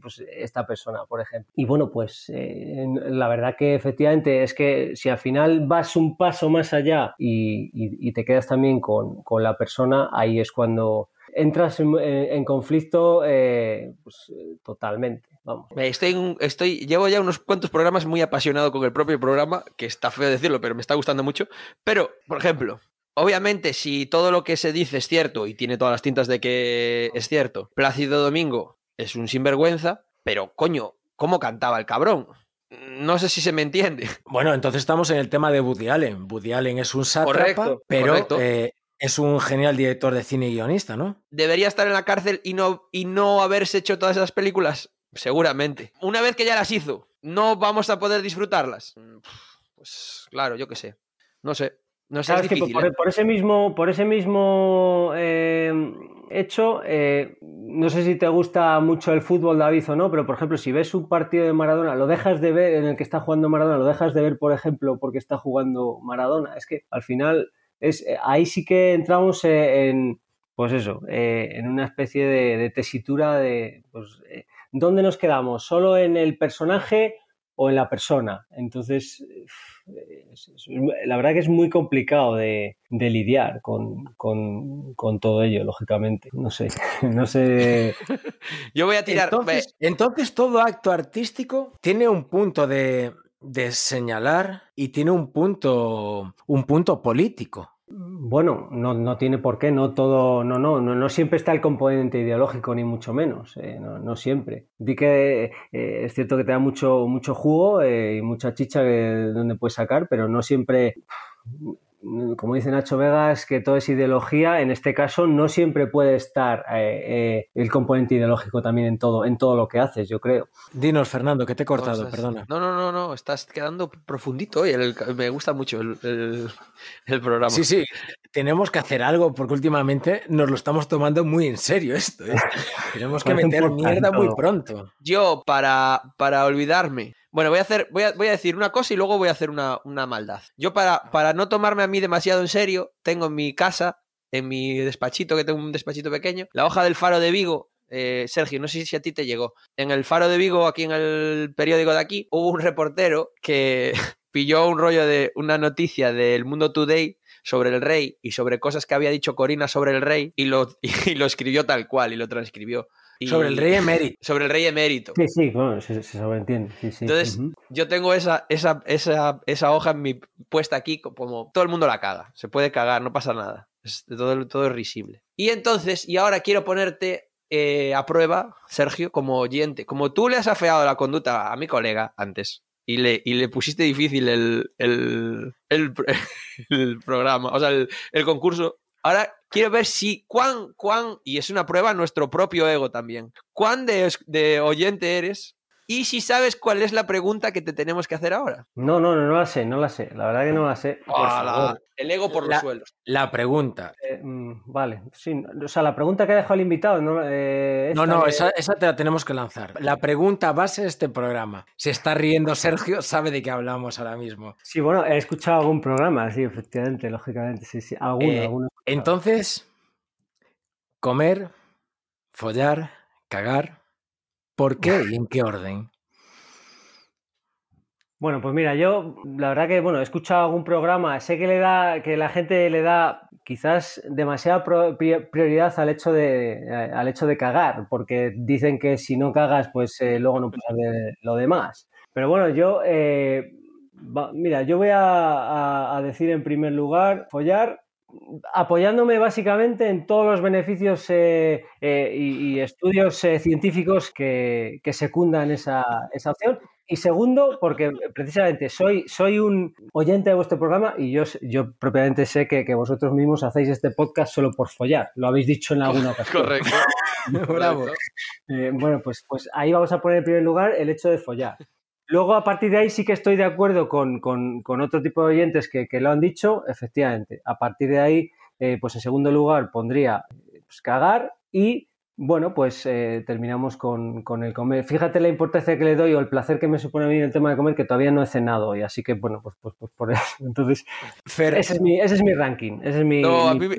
pues, esta persona, por ejemplo. Y bueno, pues la verdad que efectivamente es que si al final vas un paso más allá y, te quedas también con, con, la persona, ahí es cuando entras en, conflicto eh, pues, totalmente. Vamos. Estoy, estoy, llevo ya unos cuantos programas muy apasionado con el propio programa, que está feo decirlo, pero me está gustando mucho. Pero, por ejemplo, obviamente, si todo lo que se dice es cierto y tiene todas las tintas de que es cierto, Plácido Domingo es un sinvergüenza, pero coño, ¿cómo cantaba el cabrón? No sé si se me entiende. Bueno, entonces estamos en el tema de Woody Allen. Woody Allen es un sátrapa, pero eh, es un genial director de cine y guionista, ¿no? ¿Debería estar en la cárcel y no, y no haberse hecho todas esas películas? Seguramente. Una vez que ya las hizo, ¿no vamos a poder disfrutarlas? Pues claro, yo qué sé. No sé. No sé, es difícil, ¿eh? por, ese mismo, por ese mismo eh, hecho, eh, no sé si te gusta mucho el fútbol, David, o no, pero por ejemplo, si ves un partido de Maradona, lo dejas de ver en el que está jugando Maradona, lo dejas de ver, por ejemplo, porque está jugando Maradona. Es que al final es, ahí sí que entramos en, pues eso, en una especie de, tesitura de, pues, ¿dónde nos quedamos? ¿Solo en el personaje o en la persona? Entonces, es- es- la verdad que es muy complicado de, de lidiar con, con- con todo ello, lógicamente. No sé, no sé. Yo voy a tirar. Entonces, entonces todo acto artístico tiene un punto de, de señalar y tiene un punto, un punto político. Bueno, no, no tiene por qué, no todo, no, no, no, no siempre está el componente ideológico, ni mucho menos, eh, no, siempre. Di que eh, es cierto que te da mucho, mucho jugo eh, y mucha chicha donde puedes sacar, pero no siempre, como dice Nacho Vegas, que todo es ideología, en este caso no siempre puede estar eh, eh, el componente ideológico también en todo, en todo lo que haces, yo creo. Dinos, Fernando, que te he cortado, cosas. perdona. No, no, no, no, estás quedando profundito hoy. el- me gusta mucho el, el- el programa. Sí, sí, tenemos que hacer algo porque últimamente nos lo estamos tomando muy en serio esto. ¿eh? Tenemos que meter mierda muy pronto. Yo, para, para olvidarme. Bueno, voy a hacer, voy a, voy a decir una cosa y luego voy a hacer una, una maldad. Yo, para, para no tomarme a mí demasiado en serio, tengo en mi casa, en mi despachito, que tengo un despachito pequeño, la hoja del Faro de Vigo. Eh, Sergio, no sé si a ti te llegó. En el Faro de Vigo, aquí en el periódico de aquí, hubo un reportero que pilló un rollo de una noticia del Mundo Today sobre el rey y sobre cosas que había dicho Corina sobre el rey y lo, y lo escribió tal cual y lo transcribió. Y- Sobre el rey emérito. Sobre el rey emérito. Sí, sí, bueno, se, se sobreentiende. Sí, sí. Entonces, yo tengo esa, esa, esa, esa hoja en mi, puesta aquí como todo el mundo la caga. Se puede cagar, no pasa nada. Es, todo, todo es risible. Y entonces, y ahora quiero ponerte eh, a prueba, Sergio, como oyente. Como tú le has afeado la conducta a mi colega antes y le, y le pusiste difícil el, el, el, el programa, o sea, el, el concurso. Ahora quiero ver si cuán, cuán, y es una prueba nuestro propio ego también, cuán de, de oyente eres y si sabes cuál es la pregunta que te tenemos que hacer ahora. No, no, no, no la sé, no la sé. La verdad que no la sé. Por ¡Hala! favor. El ego por La- los suelos. La pregunta. Eh, mm, vale, sí. O sea, la pregunta que ha dejado el invitado, ¿no? Eh, No, no, de- esa, esa te la tenemos que lanzar. La pregunta base de este programa. Se está riendo Sergio, sabe de qué hablamos ahora mismo. Sí, bueno, he escuchado algún programa, sí, efectivamente, lógicamente, sí, sí. Alguno, Eh, alguno. Entonces, comer, follar, cagar. ¿Por qué y en qué orden? Bueno, pues mira, yo la verdad que, bueno, he escuchado algún programa, sé que le da, que la gente le da quizás demasiada prioridad al hecho de, eh, al hecho de cagar, porque dicen que si no cagas, pues eh, luego no puedes hacer lo demás. Pero bueno, yo, eh, va- mira, yo voy a, a- a decir en primer lugar, follar, apoyándome básicamente en todos los beneficios eh, eh, y, y estudios eh, científicos que, que secundan esa, esa opción. Y segundo, porque precisamente soy, soy un oyente de vuestro programa y yo, yo propiamente sé que, que vosotros mismos hacéis este podcast solo por follar. Lo habéis dicho en alguna ocasión. Correcto. Bravo. Bueno, pues, pues ahí vamos a poner en primer lugar el hecho de follar. Luego, a partir de ahí, sí que estoy de acuerdo con, con- con otro tipo de oyentes que, que lo han dicho, efectivamente. A partir de ahí, eh, pues en segundo lugar pondría eh, pues, cagar y, bueno, pues eh, terminamos con, con el comer. Fíjate la importancia que le doy o el placer que me supone a mí el tema de comer, que todavía no he cenado hoy, así que, bueno, pues, pues, pues por eso. Entonces, Fer, ese es mi, ese es mi ranking. Ese es mi, No, a mí me-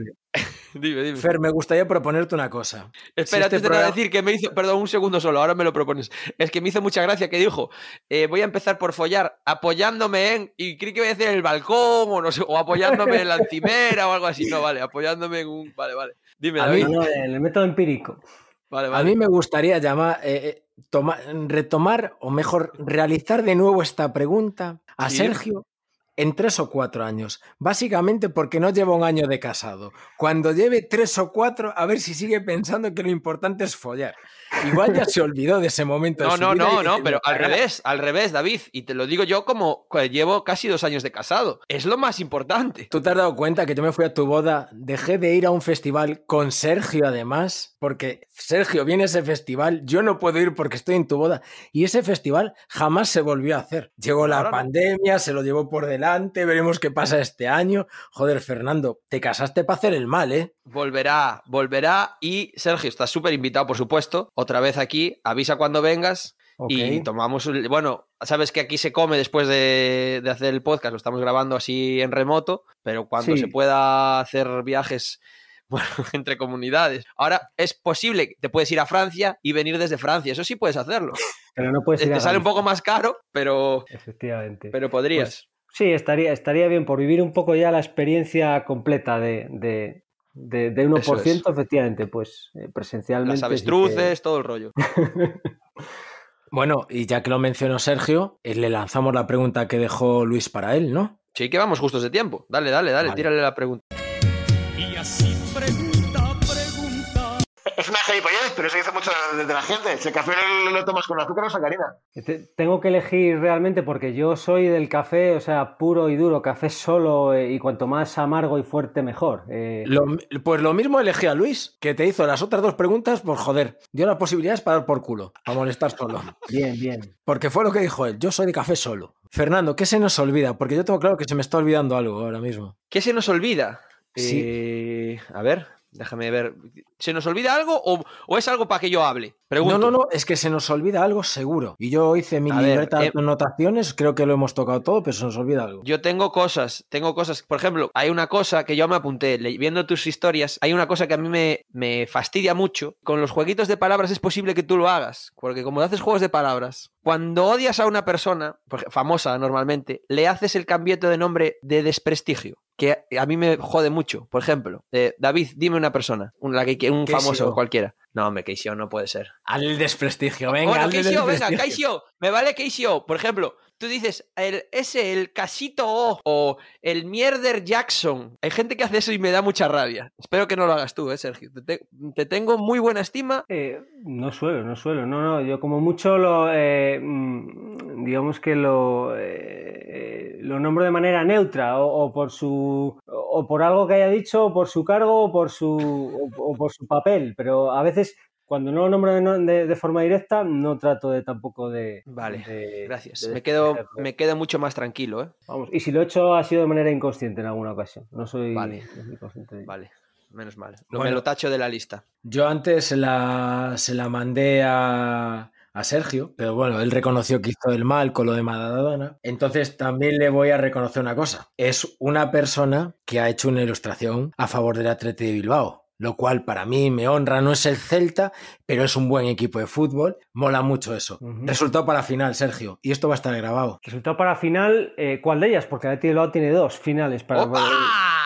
Dime, dime. Fer, me gustaría proponerte una cosa. Espera, si este de nada programa- decir que me hizo, perdón, un segundo solo, ahora me lo propones. Es que me hizo mucha gracia que dijo, eh, voy a empezar por follar apoyándome en, y creí que voy a decir el balcón o no sé, o apoyándome en la encimera o algo así. No, vale, apoyándome en un, vale, vale. Dime, A David. No, no, el método empírico. Vale, A vale. mí me gustaría llamar, eh, eh, toma- retomar, o mejor, realizar de nuevo esta pregunta a Sí. Sergio en tres o cuatro años. Básicamente porque no lleva un año de casado. Cuando lleve tres o cuatro, a ver si sigue pensando que lo importante es follar. Igual ya se olvidó de ese momento. No, no, no, no, pero al revés, al revés, David. Y te lo digo yo como que llevo casi dos años de casado. Es lo más importante. ¿Tú te has dado cuenta que yo me fui a tu boda, dejé de ir a un festival con Sergio además? Porque Sergio viene a ese festival, yo no puedo ir porque estoy en tu boda. Y ese festival jamás se volvió a hacer. Llegó la Ahora no. pandemia, se lo llevó por delante, veremos qué pasa este año. Joder, Fernando, te casaste para hacer el mal, ¿eh? Volverá, volverá. Y Sergio, estás súper invitado, por supuesto. Otra vez aquí, avisa cuando vengas. Y tomamos, un- bueno, sabes que aquí se come después de, de hacer el podcast, lo estamos grabando así en remoto, pero cuando Sí. se pueda hacer viajes, bueno, entre comunidades. Ahora es posible, que te puedes ir a Francia y venir desde Francia, eso sí puedes hacerlo. Pero no puedes ir Te a sale un poco más caro, pero, Efectivamente. pero podrías. Sí, estaría, estaría bien por vivir un poco ya la experiencia completa de, de, de, de 1%, Eso es. efectivamente, pues eh, presencialmente. Las sí que- avestruces, todo el rollo. Bueno, y ya que lo mencionó Sergio, eh, le lanzamos la pregunta que dejó Luis para él, ¿no? Sí que vamos justos de tiempo. Dale, dale, dale, Vale. tírale la pregunta. Es una gilipollez, pero eso dice mucho de, de la gente. Si el café lo, lo tomas con azúcar o sacarina. Te- Tengo que elegir realmente porque yo soy del café, o sea, puro y duro, café solo eh, y cuanto más amargo y fuerte mejor. Eh, Lo- pues lo mismo elegí a Luis, que te hizo las otras dos preguntas por joder. Dio las posibilidades para dar por culo, para molestar solo. Bien, bien. Porque fue lo que dijo él, yo soy de café solo. Fernando, ¿qué se nos olvida? Porque yo tengo claro que se me está olvidando algo ahora mismo. ¿Qué se nos olvida? Sí. Eh, a ver, déjame ver. ¿Se nos olvida algo o, o es algo para que yo hable? Pregunto. No, no, no, es que se nos olvida algo seguro. Y yo hice mi A ver, libreta de eh, anotaciones, creo que lo hemos tocado todo, pero se nos olvida algo. Yo tengo cosas, tengo cosas. Por ejemplo, hay una cosa que yo me apunté, viendo tus historias, hay una cosa que a mí me, me fastidia mucho. Con los jueguitos de palabras es posible que tú lo hagas, porque como haces juegos de palabras, cuando odias a una persona, famosa normalmente, le haces el cambieto de nombre de desprestigio. Que a mí me jode mucho. Por ejemplo, eh, David, dime una persona, la que- un Keisio. famoso cualquiera. No, hombre, Keisio no puede ser. Al desprestigio, venga, bueno, al Keisio, venga. Keisio, me vale Keisio. Por ejemplo, tú dices el, ese, el casito O o el mierder Jackson. Hay gente que hace eso y me da mucha rabia. Espero que no lo hagas tú, eh, Sergio. Te, te- te tengo muy buena estima. Eh, no suelo, no suelo. No, no, yo como mucho lo, eh, mm, digamos que lo, eh, lo nombro de manera neutra o, por su, o por algo que haya dicho, o por su cargo, o por su, o por su papel. Pero a veces cuando no lo nombro de, de- de forma directa, no trato de tampoco de. Vale, de- Gracias. de Me quedo, me quedo mucho más tranquilo, ¿eh? Vamos, y si lo he hecho ha sido de manera inconsciente en alguna ocasión. No soy, Vale. consciente de ello. Vale, menos mal. Lo, Bueno. Me lo tacho de la lista. Yo antes se la, se la mandé a, a Sergio, pero bueno, él reconoció que hizo el mal con lo de Maradona. Entonces también le voy a reconocer una cosa. Es una persona que ha hecho una ilustración a favor del Atleti de Bilbao. Lo cual para mí me honra, no es el Celta, pero es un buen equipo de fútbol. Mola mucho eso. Resultado para final, Sergio. Y esto va a estar grabado. Resultado para final, eh, ¿cuál de ellas? Porque de Bilbao tiene dos finales para. ¡Opa!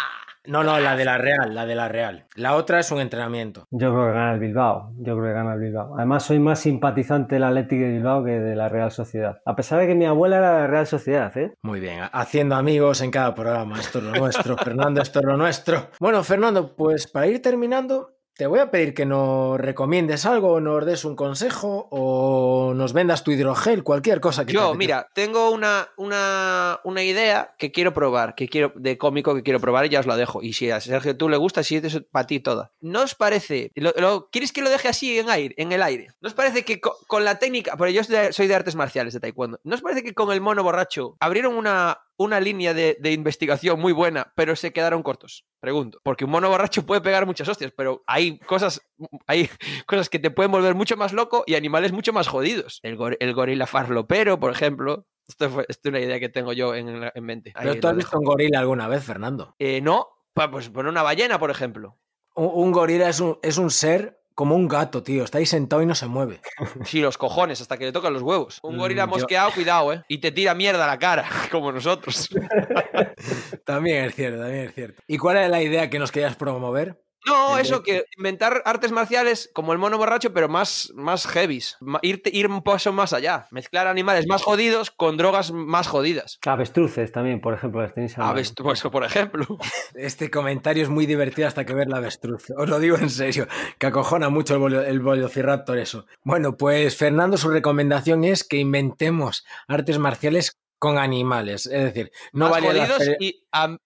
No, no, la de la Real, la de la Real. La otra es un entrenamiento. Yo creo que gana el Bilbao. Yo creo que gana el Bilbao. Además, soy más simpatizante del Athletic de Bilbao que de la Real Sociedad. A pesar de que mi abuela era de la Real Sociedad, ¿eh? Muy bien, haciendo amigos en cada programa. Esto es lo nuestro, Fernando, esto es lo nuestro. Bueno, Fernando, pues para ir terminando, te voy a pedir que nos recomiendes algo, nos des un consejo o nos vendas tu hidrogel, cualquier cosa que Yo, mira, tengo una, una, una idea que quiero probar, que quiero, de cómico que quiero probar y ya os la dejo. Y si a Sergio tú le gusta, sí, es para ti toda. ¿No os parece? Lo, lo- ¿Quieres que lo deje así en, aire, en el aire? ¿No os parece que co- con, la técnica, porque yo soy de, soy de artes marciales, de taekwondo, ¿no os parece que con el mono borracho abrieron una, una línea de, de investigación muy buena, pero se quedaron cortos? Pregunto. Porque un mono borracho puede pegar muchas hostias, pero hay cosas, hay cosas que te pueden volver mucho más loco y animales mucho más jodidos. El, gor- el gorila farlopero, por ejemplo. Esto, fue, esto es una idea que tengo yo en, la- en mente. Ahí ¿Pero tú has visto un gorila alguna vez, Fernando? Eh, no, pues poner una ballena, por ejemplo. Un, un gorila es un, es un ser como un gato, tío. Está ahí sentado y no se mueve. Sí, los cojones, hasta que le tocan los huevos. Un Mm, gorila yo- mosqueado, cuidado, ¿eh? Y te tira mierda a la cara, como nosotros. También es cierto, también es cierto. ¿Y cuál es la idea que nos querías promover? No, eso, que inventar artes marciales como el mono borracho, pero más, más heavies. Ir, ir un paso más allá. Mezclar animales más jodidos con drogas más jodidas. Avestruces también, por ejemplo, las tenéis pues, por ejemplo. Este comentario es muy divertido hasta que ver la avestruz. Os lo digo en serio, que acojona mucho el, Velociraptor eso. Bueno, pues Fernando, su recomendación es que inventemos artes marciales con animales. Es decir, no más las, jodidos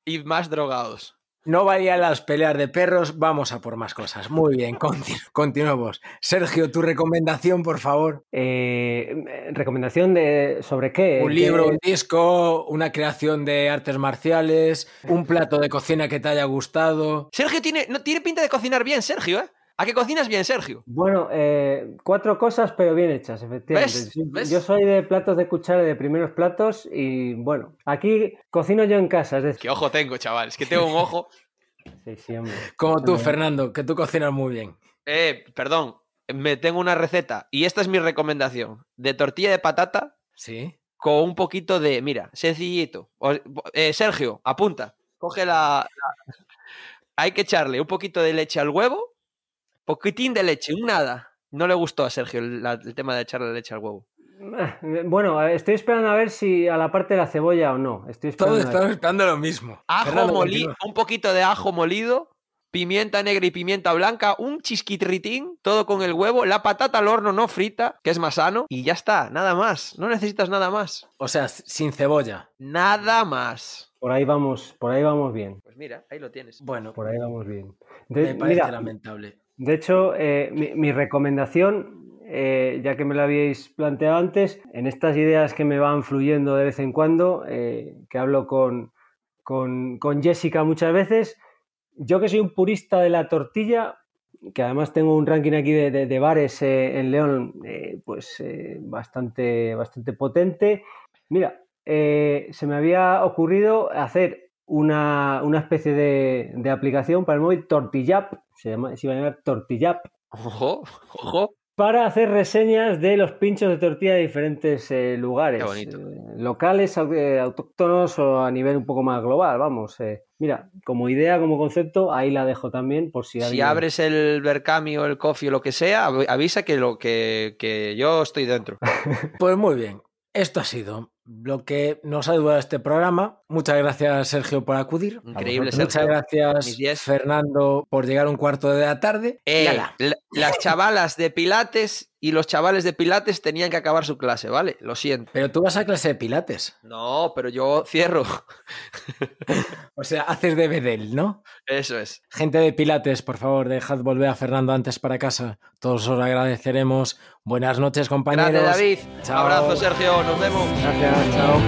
y más drogados. No valían las peleas de perros, vamos a por más cosas. Muy bien, continu- continuemos. Sergio, tu recomendación, por favor. Eh, ¿Recomendación de sobre qué? Un ¿Qué- libro, un disco, una creación de artes marciales, un plato de cocina que te haya gustado. Sergio tiene, no, tiene pinta de cocinar bien, Sergio, ¿eh? ¿A qué cocinas bien, Sergio? Bueno, eh, cuatro cosas, pero bien hechas, efectivamente. ¿Ves? Yo soy de platos de cuchara, de primeros platos, y bueno, aquí cocino yo en casa, es decir, Qué ojo tengo, chaval. Es que tengo un ojo. sí, sí, hombre. Como tú, Fernando, que tú cocinas muy bien. Eh, perdón. Me tengo una receta. Y esta es mi recomendación. De tortilla de patata Sí. con un poquito de, mira, sencillito. Eh, Sergio, apunta. Coge la, la- Hay que echarle un poquito de leche al huevo, poquitín de leche, un nada. No le gustó a Sergio el, la- el tema de echarle leche al huevo. Eh, Bueno, eh, estoy esperando a ver si a la parte de la cebolla o no. Estoy Todos esperando. ver. estamos esperando lo mismo. Ajo molido, un poquito de ajo molido, pimienta negra y pimienta blanca, un chisquitritín, todo con el huevo, la patata al horno no frita, que es más sano, y ya está, nada más. No necesitas nada más. O sea, sin cebolla. Nada más. Por ahí vamos, por ahí vamos bien. Pues mira, ahí lo tienes. Bueno, Por ahí vamos bien. me parece mira, lamentable. De hecho, eh, mi, recomendación, eh, ya que me lo habíais planteado antes, en estas ideas que me van fluyendo de vez en cuando, eh, que hablo con, con, con Jessica muchas veces, yo que soy un purista de la tortilla, que además tengo un ranking aquí de, de- bares en León, pues bastante, bastante potente. Mira, se me había ocurrido hacer una, una especie de, de aplicación para el móvil Tortillap, se, llama, se iba a llamar Tortillap, Ojo, ojo. para hacer reseñas de los pinchos de tortilla de diferentes eh, lugares, Qué bonito. eh, locales, eh, autóctonos o a nivel un poco más global, vamos. eh. Mira, como idea, como concepto, ahí la dejo también por si, Si alguien... abres el Berkami o el Coffee o lo que sea, av- avisa que, lo, que, que yo estoy dentro. Pues muy bien. Esto ha sido lo que nos ha durado este programa. Muchas gracias, Sergio, por acudir. Increíble, Muchas Sergio. gracias, Mis diez. Fernando, por llegar un cuarto de la tarde. Y Eh, ala. la- las chavalas de Pilates y los chavales de Pilates tenían que acabar su clase, ¿vale? Lo siento. Pero tú vas a clase de pilates. No, pero yo cierro. O sea, haces de bedel, ¿no? Eso es. Gente de Pilates, por favor, dejad volver a Fernando antes para casa. Todos os lo agradeceremos. Buenas noches, compañeros. Gracias, David. Chao. Abrazo, Sergio. Nos vemos. Gracias, chao.